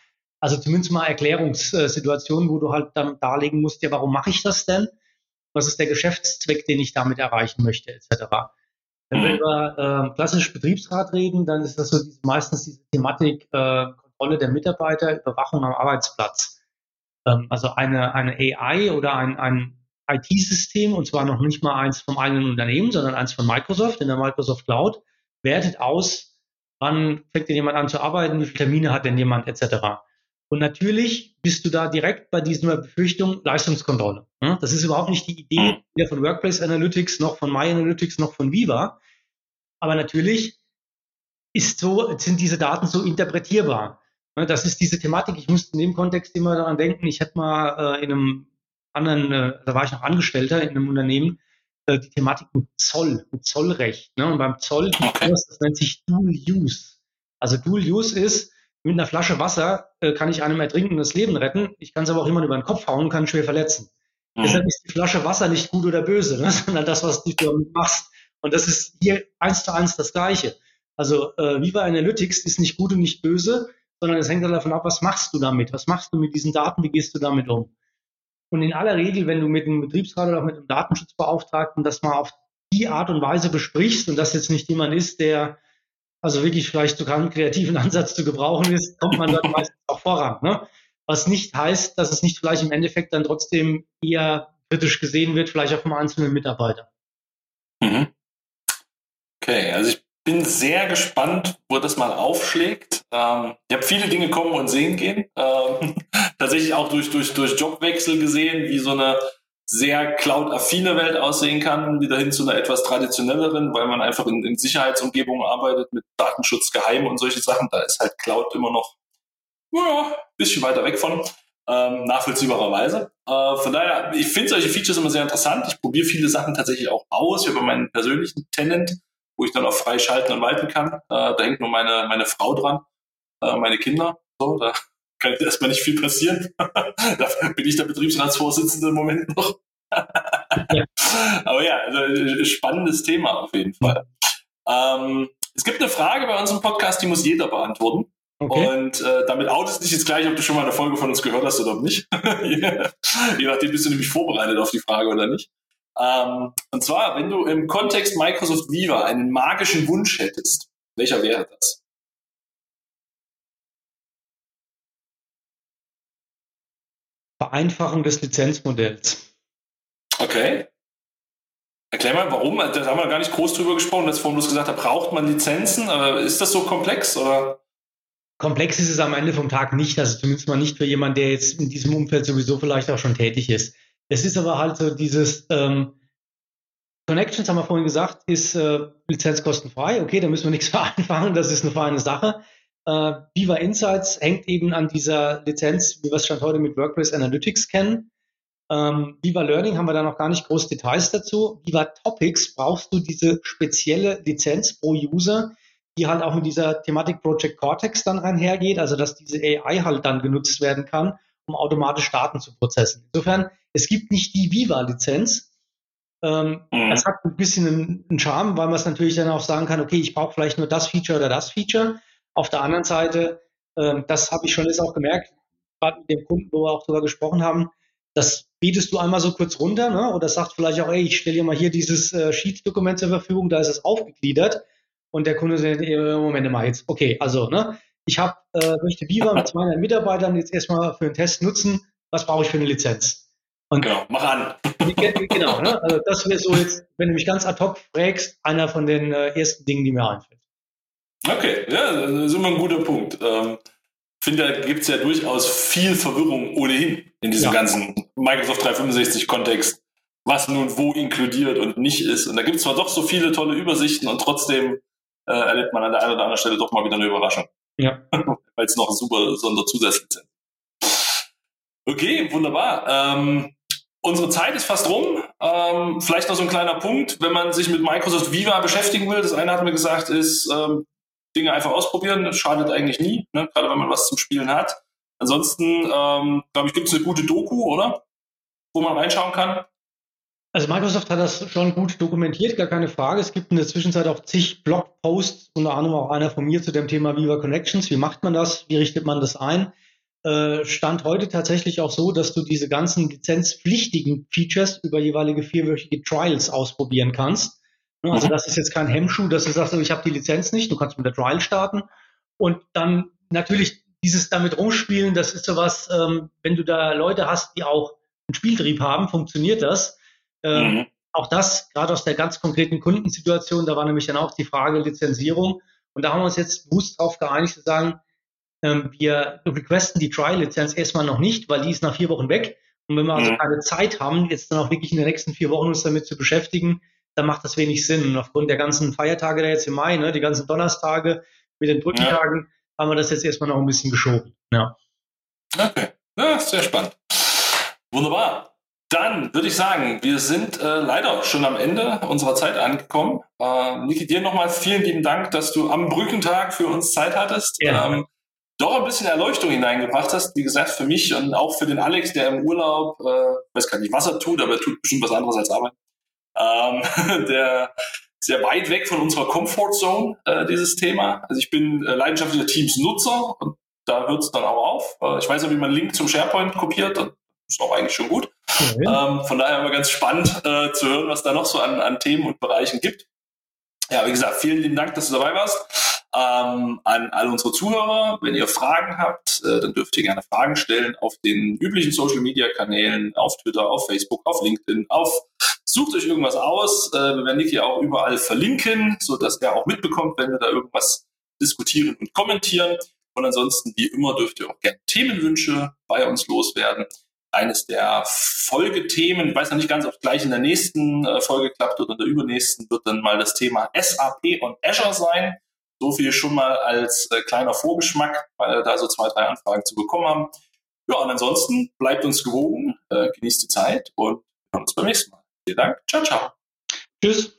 also zumindest mal Erklärungssituationen, wo du halt dann darlegen musst, ja, warum mache ich das denn? Was ist der Geschäftszweck, den ich damit erreichen möchte, etc. Wenn wir mhm. über äh, klassisch Betriebsrat reden, dann ist das so diese, meistens diese Thematik äh, Kontrolle der Mitarbeiter, Überwachung am Arbeitsplatz. Ähm, also eine, eine AI oder ein, ein IT-System, und zwar noch nicht mal eins vom eigenen Unternehmen, sondern eins von Microsoft in der Microsoft Cloud, wertet aus, wann fängt denn jemand an zu arbeiten, wie viele Termine hat denn jemand, etc. Und natürlich bist du da direkt bei dieser Befürchtung Leistungskontrolle. Das ist überhaupt nicht die Idee weder von Workplace Analytics noch von My Analytics noch von Viva. Aber natürlich ist so, sind diese Daten so interpretierbar. Das ist diese Thematik. Ich musste in dem Kontext immer daran denken, ich hätte mal äh, in einem anderen, äh, da war ich noch Angestellter in einem Unternehmen, äh, die Thematik mit Zoll, mit Zollrecht. Ne? Und beim Zoll das nennt sich Dual Use. Also Dual Use ist, mit einer Flasche Wasser äh, kann ich einem Ertrinken das Leben retten. Ich kann es aber auch jemand über den Kopf hauen und kann schwer verletzen. Mhm. Deshalb ist die Flasche Wasser nicht gut oder böse, ne? sondern das, was du damit machst. Und das ist hier eins zu eins das Gleiche. Also äh, Viva Analytics ist nicht gut und nicht böse, sondern es hängt halt davon ab, was machst du damit? Was machst du mit diesen Daten? Wie gehst du damit um? Und in aller Regel, wenn du mit einem Betriebsrat oder auch mit einem Datenschutzbeauftragten das mal auf die Art und Weise besprichst und das jetzt nicht jemand ist, der also wirklich vielleicht sogar einen kreativen Ansatz zu gebrauchen ist, kommt man dort meistens auch voran. Ne? Was nicht heißt, dass es nicht vielleicht im Endeffekt dann trotzdem eher kritisch gesehen wird, vielleicht auch vom einzelnen Mitarbeiter. Mhm. Okay, also ich bin sehr gespannt, wo das mal aufschlägt. Ähm, ich habe viele Dinge kommen und sehen gehen. Ähm, tatsächlich auch durch, durch, durch Jobwechsel gesehen, wie so eine sehr cloud-affine Welt aussehen kann, wieder hin zu einer etwas traditionelleren, weil man einfach in, in Sicherheitsumgebungen arbeitet mit Datenschutz, Geheim und solche Sachen. Da ist halt Cloud immer noch ja, bisschen weiter weg von, ähm, nachvollziehbarerweise. Äh, von daher, ich finde solche Features immer sehr interessant. Ich probiere viele Sachen tatsächlich auch aus. Habe meinen persönlichen Tenant, wo ich dann auch frei schalten und walten kann. Äh, da hängt nur meine, meine Frau dran, äh, meine Kinder. So, da kann erstmal nicht viel passieren. da bin ich der Betriebsratsvorsitzende im Moment noch. ja. Aber ja, also, äh, spannendes Thema auf jeden Fall. Ähm, es gibt eine Frage bei unserem Podcast, die muss jeder beantworten. Okay. Und äh, damit outest dich jetzt gleich, ob du schon mal eine Folge von uns gehört hast oder nicht. Je nachdem bist du nämlich vorbereitet auf die Frage oder nicht. Ähm, und zwar, wenn du im Kontext Microsoft Viva einen magischen Wunsch hättest, welcher wäre das? Vereinfachung des Lizenzmodells. Okay. Erklär mal, warum? Da haben wir gar nicht groß drüber gesprochen, dass vorhin bloß gesagt hat, braucht man Lizenzen? Aber ist das so komplex oder? Komplex ist es am Ende vom Tag nicht, also zumindest mal nicht für jemanden, der jetzt in diesem Umfeld sowieso vielleicht auch schon tätig ist. Es ist aber halt so dieses, ähm, Connections haben wir vorhin gesagt, ist äh, lizenzkostenfrei. Okay, da müssen wir nichts vereinfachen, das ist eine feine Sache. Äh, Viva Insights hängt eben an dieser Lizenz, wie wir es schon heute mit WordPress Analytics kennen. Ähm, Viva Learning haben wir da noch gar nicht groß Details dazu. Viva Topics brauchst du diese spezielle Lizenz pro User, die halt auch mit dieser Thematik Project Cortex dann einhergeht, also dass diese AI halt dann genutzt werden kann, um automatisch Daten zu prozessen. Insofern, es gibt nicht die Viva-Lizenz. Ähm, mhm. Das hat ein bisschen einen, einen Charme, weil man es natürlich dann auch sagen kann, okay, ich brauche vielleicht nur das Feature oder das Feature. Auf der anderen Seite, ähm, das habe ich schon jetzt auch gemerkt, gerade mit dem Kunden, wo wir auch darüber gesprochen haben, das bietest du einmal so kurz runter, ne? oder sagt vielleicht auch, ey, ich stelle dir mal hier dieses äh, Sheet-Dokument zur Verfügung, da ist es aufgegliedert. Und der Kunde sagt, Moment mal jetzt, okay, also, ne, ich habe äh, möchte Viva mit 200 Mitarbeitern jetzt erstmal für den Test nutzen, was brauche ich für eine Lizenz? Und genau, mach an. genau, ne? also das wäre so jetzt, wenn du mich ganz ad hoc fragst, einer von den äh, ersten Dingen, die mir einfällt. Okay, ja, das ist immer ein guter Punkt. Ähm, finde, da gibt es ja durchaus viel Verwirrung ohnehin in diesem ja. ganzen Microsoft 365-Kontext, was nun wo inkludiert und nicht ist. Und da gibt es zwar doch so viele tolle Übersichten und trotzdem äh, erlebt man an der einen oder anderen Stelle doch mal wieder eine Überraschung. Ja. Weil es noch super Sonderzusätze sind. Okay, wunderbar. Ähm, unsere Zeit ist fast rum. Ähm, vielleicht noch so ein kleiner Punkt, wenn man sich mit Microsoft Viva beschäftigen will. Das eine hat mir gesagt, ist ähm, Dinge einfach ausprobieren. Das schadet eigentlich nie, ne? gerade wenn man was zum Spielen hat. Ansonsten, ähm, glaube ich, gibt es eine gute Doku, oder? Wo man reinschauen kann. Also Microsoft hat das schon gut dokumentiert, gar keine Frage. Es gibt in der Zwischenzeit auch zig Blogposts, unter anderem auch einer von mir zu dem Thema Viva Connections. Wie macht man das? Wie richtet man das ein? Äh, stand heute tatsächlich auch so, dass du diese ganzen lizenzpflichtigen Features über jeweilige vierwöchige Trials ausprobieren kannst. Also mhm. das ist jetzt kein Hemmschuh, dass du sagst, ich habe die Lizenz nicht, du kannst mit der Trial starten. Und dann natürlich dieses damit rumspielen, das ist sowas, ähm, wenn du da Leute hast, die auch einen Spieltrieb haben, funktioniert das. Ähm, mhm. Auch das, gerade aus der ganz konkreten Kundensituation, da war nämlich dann auch die Frage Lizenzierung. Und da haben wir uns jetzt bewusst darauf geeinigt zu sagen, ähm, wir requesten die Trial-Lizenz erstmal noch nicht, weil die ist nach vier Wochen weg. Und wenn wir also mhm. keine Zeit haben, jetzt dann auch wirklich in den nächsten vier Wochen uns damit zu beschäftigen, dann macht das wenig Sinn. Und aufgrund der ganzen Feiertage da jetzt im Mai, ne, die ganzen Donnerstage mit den Brückentagen, ja. haben wir das jetzt erstmal noch ein bisschen geschoben. Ja. Okay, ja, sehr spannend. Wunderbar. Dann würde ich sagen, wir sind äh, leider schon am Ende unserer Zeit angekommen. Äh, Niki, dir nochmal vielen lieben Dank, dass du am Brückentag für uns Zeit hattest. Ja. Ähm, doch ein bisschen Erleuchtung hineingebracht hast, wie gesagt, für mich und auch für den Alex, der im Urlaub, äh, weiß gar nicht, was er tut, aber er tut bestimmt was anderes als Arbeit. Ähm, der sehr weit weg von unserer Comfortzone, äh, dieses Thema. Also ich bin äh, leidenschaftlicher Teams-Nutzer und da hört es dann auch auf. Äh, ich weiß nicht, wie man einen Link zum SharePoint kopiert, das ist auch eigentlich schon gut. Mhm. Ähm, von daher immer ganz spannend äh, zu hören, was da noch so an, an Themen und Bereichen gibt. Ja, wie gesagt, vielen lieben Dank, dass du dabei warst. Ähm, an alle unsere Zuhörer, wenn ihr Fragen habt, äh, dann dürft ihr gerne Fragen stellen auf den üblichen Social Media Kanälen, auf Twitter, auf Facebook, auf LinkedIn, auf sucht euch irgendwas aus. Äh, wir werden Niki auch überall verlinken, so dass er auch mitbekommt, wenn wir da irgendwas diskutieren und kommentieren. Und ansonsten, wie immer, dürft ihr auch gerne Themenwünsche bei uns loswerden. Eines der Folgethemen, ich weiß noch nicht ganz, ob es gleich in der nächsten äh, Folge klappt oder in der übernächsten, wird dann mal das Thema SAP und Azure sein. So viel schon mal als äh, kleiner Vorgeschmack, weil wir da so zwei, drei Anfragen zu bekommen haben. Ja, und ansonsten bleibt uns gewogen, äh, genießt die Zeit und wir hören uns beim nächsten Mal. Vielen Dank. Ciao, ciao. Tschüss.